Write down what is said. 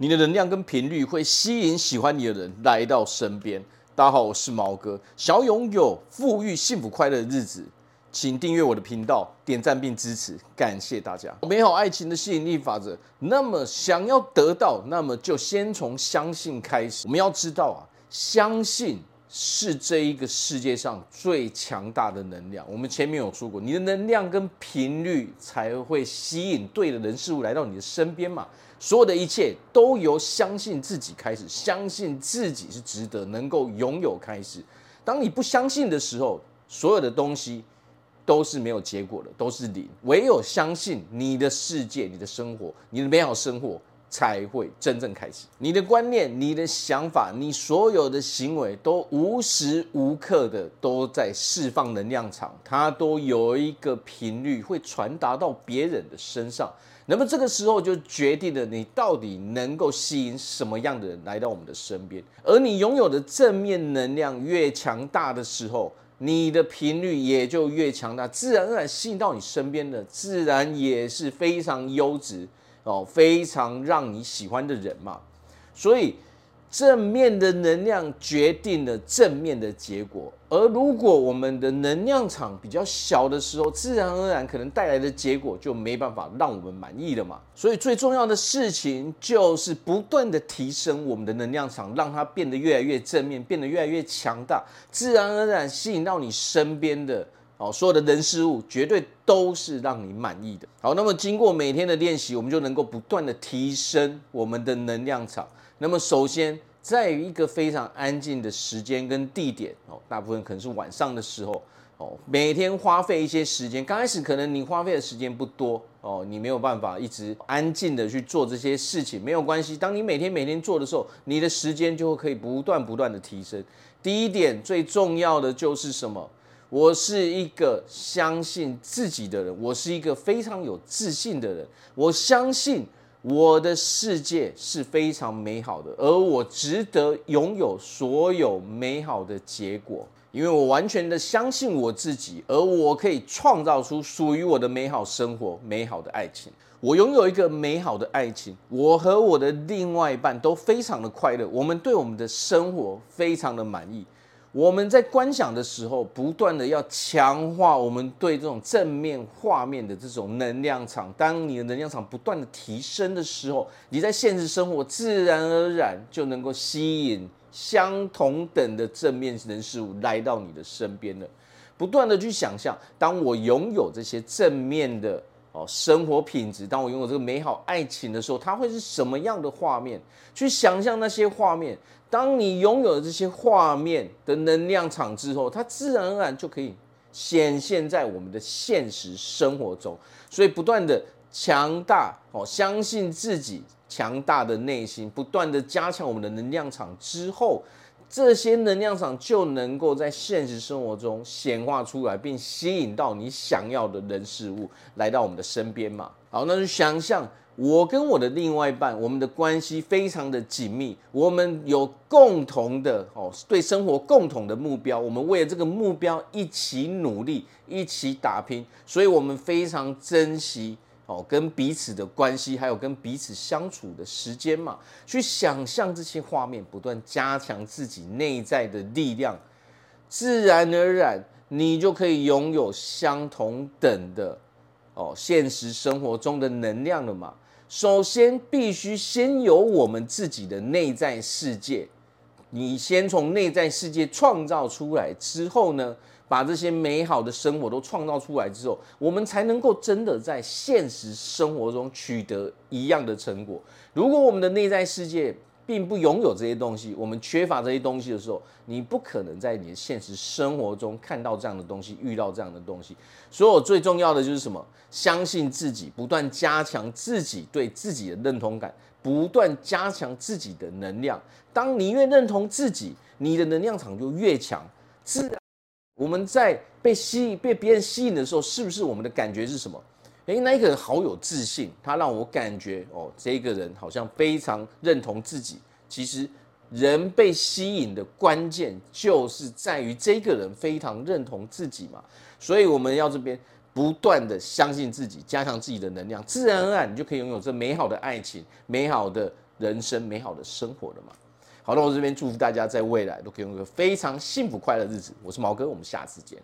你的能量跟频率会吸引喜欢你的人来到身边。大家好，我是毛哥，想要拥有富裕、幸福、快乐的日子，请订阅我的频道，点赞并支持，感谢大家。美好爱情的吸引力法则，那么想要得到，那么就先从相信开始。我们要知道啊，相信。是这一个世界上最强大的能量。我们前面有说过，你的能量跟频率才会吸引对的人事物来到你的身边嘛。所有的一切都由相信自己开始，相信自己是值得能够拥有开始。当你不相信的时候，所有的东西都是没有结果的，都是零。唯有相信你的世界、你的生活、你的美好生活。才会真正开始。你的观念、你的想法、你所有的行为，都无时无刻的都在释放能量场，它都有一个频率会传达到别人的身上。那么这个时候就决定了你到底能够吸引什么样的人来到我们的身边。而你拥有的正面能量越强大的时候，你的频率也就越强大，自然而然吸引到你身边的，自然也是非常优质。哦，非常让你喜欢的人嘛，所以正面的能量决定了正面的结果。而如果我们的能量场比较小的时候，自然而然可能带来的结果就没办法让我们满意了嘛。所以最重要的事情就是不断的提升我们的能量场，让它变得越来越正面，变得越来越强大，自然而然吸引到你身边的。哦，所有的人事物绝对都是让你满意的。好，那么经过每天的练习，我们就能够不断的提升我们的能量场。那么首先，在一个非常安静的时间跟地点，哦，大部分可能是晚上的时候，哦，每天花费一些时间。刚开始可能你花费的时间不多，哦，你没有办法一直安静的去做这些事情，没有关系。当你每天每天做的时候，你的时间就会可以不断不断的提升。第一点最重要的就是什么？我是一个相信自己的人，我是一个非常有自信的人。我相信我的世界是非常美好的，而我值得拥有所有美好的结果，因为我完全的相信我自己，而我可以创造出属于我的美好生活、美好的爱情。我拥有一个美好的爱情，我和我的另外一半都非常的快乐，我们对我们的生活非常的满意。我们在观想的时候，不断的要强化我们对这种正面画面的这种能量场。当你的能量场不断的提升的时候，你在现实生活自然而然就能够吸引相同等的正面人事物来到你的身边了。不断的去想象，当我拥有这些正面的。哦，生活品质。当我拥有这个美好爱情的时候，它会是什么样的画面？去想象那些画面。当你拥有了这些画面的能量场之后，它自然而然就可以显现在我们的现实生活中。所以，不断的强大哦，相信自己强大的内心，不断的加强我们的能量场之后。这些能量场就能够在现实生活中显化出来，并吸引到你想要的人事物来到我们的身边嘛。好，那就想象我跟我的另外一半，我们的关系非常的紧密，我们有共同的哦，对生活共同的目标，我们为了这个目标一起努力，一起打拼，所以我们非常珍惜。哦，跟彼此的关系，还有跟彼此相处的时间嘛，去想象这些画面，不断加强自己内在的力量，自然而然，你就可以拥有相同等的哦，现实生活中的能量了嘛。首先，必须先有我们自己的内在世界，你先从内在世界创造出来之后呢，把这些美好的生活都创造出来之后，我们才能够真的在现实生活中取得一样的成果。如果我们的内在世界并不拥有这些东西，我们缺乏这些东西的时候，你不可能在你的现实生活中看到这样的东西，遇到这样的东西。所以，我最重要的就是什么？相信自己，不断加强自己对自己的认同感，不断加强自己的能量。当你越认同自己，你的能量场就越强，自然。我们在被吸引、被别人吸引的时候，是不是我们的感觉是什么？诶，那一个人好有自信，他让我感觉哦，这个人好像非常认同自己。其实，人被吸引的关键就是在于这个人非常认同自己嘛。所以我们要这边不断的相信自己，加强自己的能量，自然而然你就可以拥有这美好的爱情、美好的人生美好的生活了嘛。好，那我这边祝福大家在未来都可以有个非常幸福快乐的日子。我是毛哥，我们下次见。